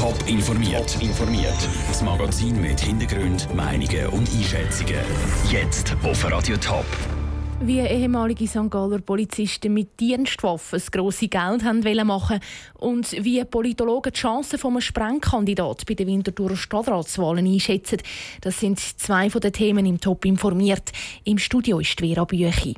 Top informiert. informiert. Das Magazin mit Hintergrund, Meinungen und Einschätzungen. Jetzt auf Radio Top. Wie ehemalige St. Galler Polizisten mit Dienstwaffen das grosse Geld haben machen und wie Politologen die Chancen eines Sprengkandidaten bei den Winterthurer Stadtratswahlen einschätzen, das sind zwei der Themen im Top informiert. Im Studio ist Vera Büchi.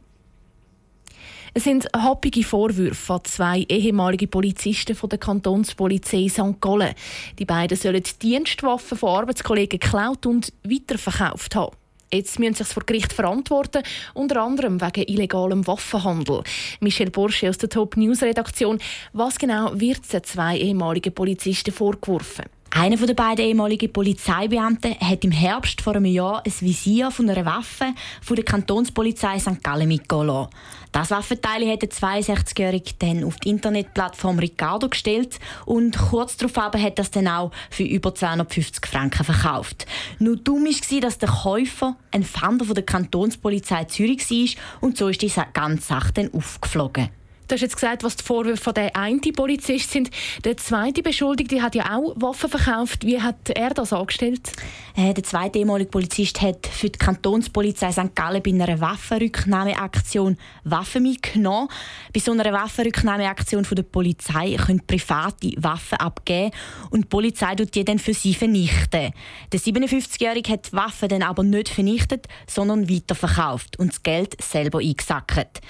Es sind happige Vorwürfe an zwei ehemalige Polizisten von der Kantonspolizei St. Gallen. Die beiden sollen Dienstwaffen von Arbeitskollegen geklaut und weiterverkauft haben. Jetzt müssen sie sich vor Gericht verantworten, unter anderem wegen illegalem Waffenhandel. Michel Borsche aus der Top News Redaktion. Was genau wird den zwei ehemaligen Polizisten vorgeworfen? Einer der beiden ehemaligen Polizeibeamten hat im Herbst vor einem Jahr ein Visier von einer Waffe von der Kantonspolizei St. Gallen mitgelassen. Das Waffenteil hat der 62-Jährige dann auf die Internetplattform Ricardo gestellt und kurz darauf hat das dann auch für über 250 Franken verkauft. Nur dumm war, dass der Käufer ein Fahnder von der Kantonspolizei Zürich war und so ist die ganze Sache dann aufgeflogen. Du hast jetzt gesagt, was die Vorwürfe von der einen Polizist sind. Der zweite Beschuldigte hat ja auch Waffen verkauft. Wie hat er das angestellt? Äh, der zweite ehemalige Polizist hat für die Kantonspolizei St. Gallen bei einer Waffenrücknahmeaktion Waffen mitgenommen. Bei so einer Waffenrücknahmeaktion von der Polizei können private Waffen abgeben und die Polizei tut die dann für sie vernichten. Der 57-Jährige hat die Waffen dann aber nicht vernichtet, sondern weiterverkauft und das Geld selber eingesackt.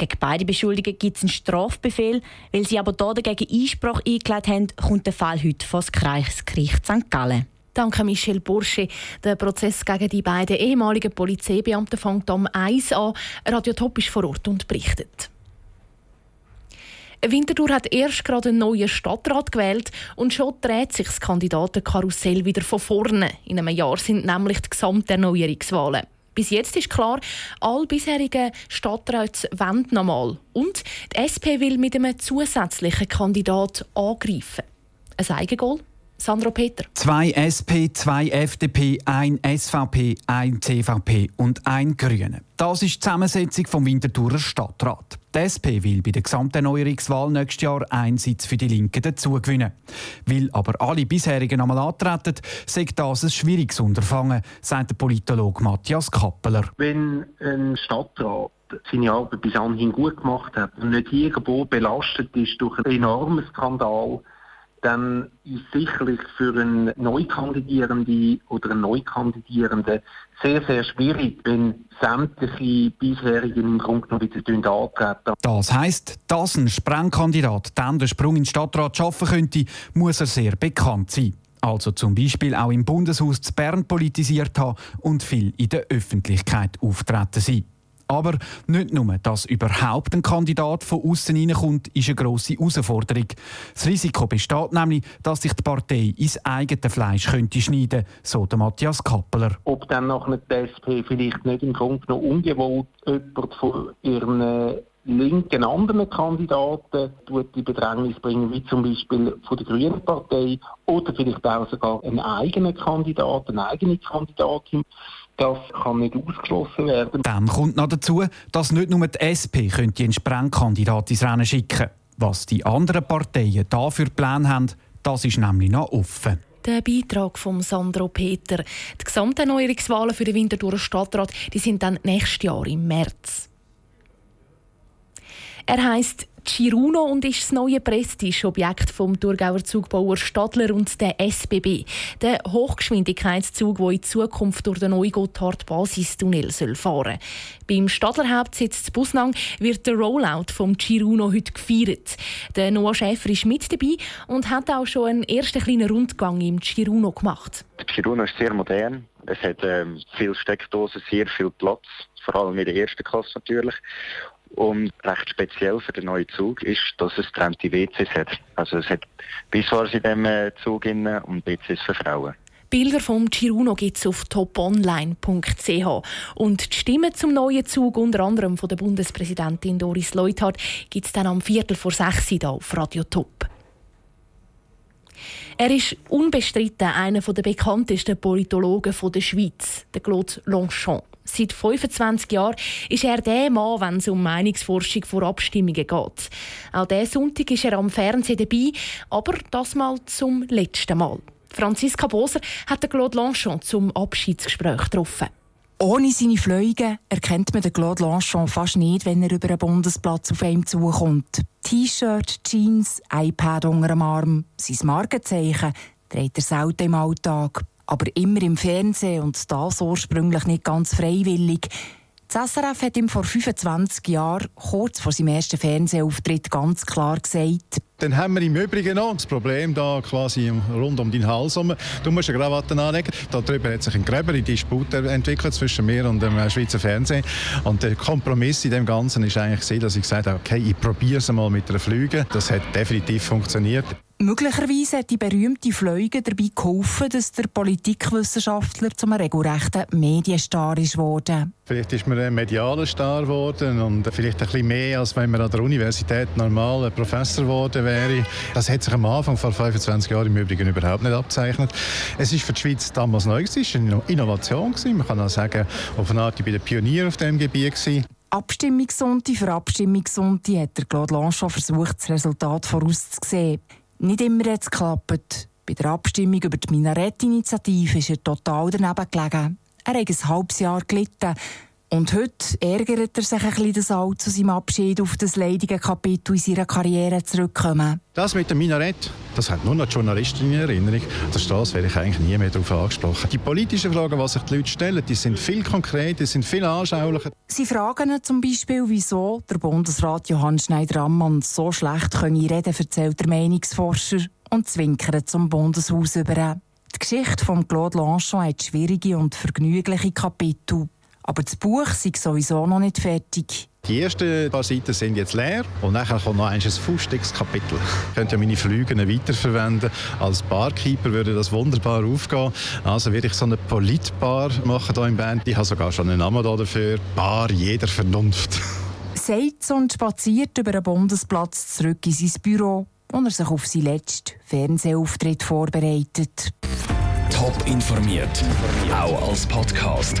Gegen beide Beschuldigungen gibt es einen Strafbefehl. Weil sie aber hier dagegen Einspruch eingelegt haben, kommt der Fall heute vor das Kreisgericht St. Gallen. Danke Michel Bursche. Der Prozess gegen die beiden ehemaligen Polizeibeamten fängt am 1 an. Radio Top ist vor Ort und berichtet. Winterthur hat erst gerade einen neuen Stadtrat gewählt und schon dreht sich das Kandidatenkarussell wieder von vorne. In einem Jahr sind nämlich die Gesamterneuerungswahlen. Bis jetzt ist klar, alle bisherigen Stadträte wollen nochmal. Und die SP will mit einem zusätzlichen Kandidat angreifen. Ein Eigengoal? Sandro Peter. Zwei SP, zwei FDP, ein SVP, ein CVP und ein Grüne. Das ist die Zusammensetzung vom Winterthurer Stadtrat. Die SP will bei der Gesamterneuerungswahl nächstes Jahr einen Sitz für die Linken dazugewinnen. Weil aber alle bisherigen einmal antreten, sagt das ein schwieriges Unterfangen, sagt der Politologe Matthias Kappeler. Wenn ein Stadtrat seine Arbeit bis anhin gut gemacht hat und nicht irgendwo belastet ist durch einen enormen Skandal, dann ist sicherlich für einen Neukandidierenden oder einen Neukandidierenden sehr, sehr schwierig, wenn sämtliche bisherigen im Grunde genommen wieder antreten. Das heisst, dass ein Sprengkandidat dann den Sprung in den Stadtrat schaffen könnte, muss er sehr bekannt sein. Also zum Beispiel auch im Bundeshaus zu Bern politisiert haben und viel in der Öffentlichkeit auftreten sein. Aber nicht nur, dass überhaupt ein Kandidat von außen reinkommt, ist eine grosse Herausforderung. Das Risiko besteht nämlich, dass sich die Partei ins eigene Fleisch könnte schneiden so der Matthias Kappeler. Ob dann nachher die SP vielleicht nicht im Grunde noch ungewollt jemand von ihren linken anderen Kandidaten die Bedrängnis bringen, wie zum Beispiel von der Grünen Partei oder vielleicht auch sogar einen eigenen Kandidat, eine eigene Kandidatin. Das kann nicht ausgeschlossen werden. Dann kommt noch dazu, dass nicht nur die SP könnte einen Sprengkandidat ins Rennen schicken könnte. Was die anderen Parteien dafür Pläne haben, das ist nämlich noch offen. Der Beitrag von Sandro Peter. Die Gesamterneuerungswahlen für den Winterthurer Stadtrat die sind dann nächstes Jahr im März. Er heißt Chiruno und ist das neue Prestigeobjekt vom Thurgauer Zugbauer Stadler und der SBB. Der Hochgeschwindigkeitszug, der in Zukunft durch den neuen Gotthard-Basistunnel fahren soll. Beim Stadler Hauptsitz Busnang wird der Rollout vom Chiruno heute gefeiert. Der Noah Schäfer ist mit dabei und hat auch schon einen ersten kleinen Rundgang im Chiruno gemacht. Der Chiruno ist sehr modern. Es hat ähm, viele Steckdosen, sehr viel Platz, vor allem in der ersten Klasse natürlich. Und recht speziell für den neuen Zug ist, dass es getrennte WCs hat. Also es hat Pissoirs in diesem äh, Zug und WCs für Frauen. Bilder vom Chiruno gibt es auf toponline.ch. Und die Stimmen zum neuen Zug, unter anderem von der Bundespräsidentin Doris Leuthard, gibt es dann am Viertel vor sechs hier auf Radio Top. Er ist unbestritten einer der bekanntesten Politologen der Schweiz, der Claude Longchamp. Seit 25 Jahren ist er der Mann, wenn es um Meinungsforschung vor Abstimmungen geht. Auch diesen Sonntag ist er am Fernsehen dabei, aber das mal zum letzten Mal. Franziska Boser hat Claude Longchamp zum Abschiedsgespräch getroffen. Ohne seine Flüge erkennt man den Claude Longchamp fast nicht, wenn er über einen Bundesplatz auf ihm zukommt. T-Shirt, Jeans, iPad unter dem Arm, sein Markenzeichen trägt er selten im Alltag. Aber immer im Fernsehen und das ursprünglich nicht ganz freiwillig. Das SRF hat ihm vor 25 Jahren, kurz vor seinem ersten Fernsehauftritt, ganz klar gesagt, dann haben wir im Übrigen noch das Problem da quasi rund um deinen Hals herum. Du musst eine Krawatte anlegen. Darüber hat sich ein gröbere Disput entwickelt zwischen mir und dem Schweizer Fernsehen. Und der Kompromiss in dem Ganzen ist eigentlich, dass ich gesagt habe, okay, ich probiere es mal mit einer Flüge. Das hat definitiv funktioniert. Möglicherweise hat die berühmte Fleuge dabei geholfen, dass der Politikwissenschaftler zum regelrechten Medienstar ist worden. Vielleicht ist man ein medialer Star geworden und vielleicht ein bisschen mehr, als wenn man an der Universität normal Professor geworden wäre. Das hat sich am Anfang vor 25 Jahren im Übrigen überhaupt nicht abzeichnet. Es ist für die Schweiz damals neu, es war eine Innovation. Man kann auch sagen, auf eine Art, ich bin der Pionier auf diesem Gebiet. Gewesen. Abstimmungssonntag für Abstimmungssonntag hat der Claude Lanchon versucht, das Resultat vorauszusehen. Nicht immer hat es geklappt. Bei der Abstimmung über die Minarett-Initiative ist er total daneben gelegen. Er hat ein halbes Jahr gelitten. Und heute ärgert er sich ein bisschen, dass alle zu seinem Abschied auf das leidige Kapitel in seiner Karriere zurückkommen. Das mit dem Minarett, das hat nur noch die Journalistin in Erinnerung. An der Straße werde ich eigentlich nie mehr darauf angesprochen. Die politischen Fragen, die sich die Leute stellen, die sind viel konkreter, sind viel anschaulicher. Sie fragen zum Beispiel, wieso der Bundesrat Johann Schneider-Ammann so schlecht können reden erzählt der Meinungsforscher und zwinkert zum Bundeshaus über. Die Geschichte von Claude Lanchon hat schwierige und vergnügliche Kapitel. Aber das Buch ist sowieso noch nicht fertig. Die ersten paar Seiten sind jetzt leer und nachher kommt noch ein fustiges Kapitel. Ich könnte ja meine Flüge weiterverwenden. Als Barkeeper würde das wunderbar aufgehen. Also werde ich so eine Politbar machen hier in Bern. Ich habe sogar schon einen Namen dafür. Bar jeder Vernunft. Und spaziert über den Bundesplatz zurück in sein Büro, wo er sich auf seinen letzten Fernsehauftritt vorbereitet. Top informiert, auch als Podcast.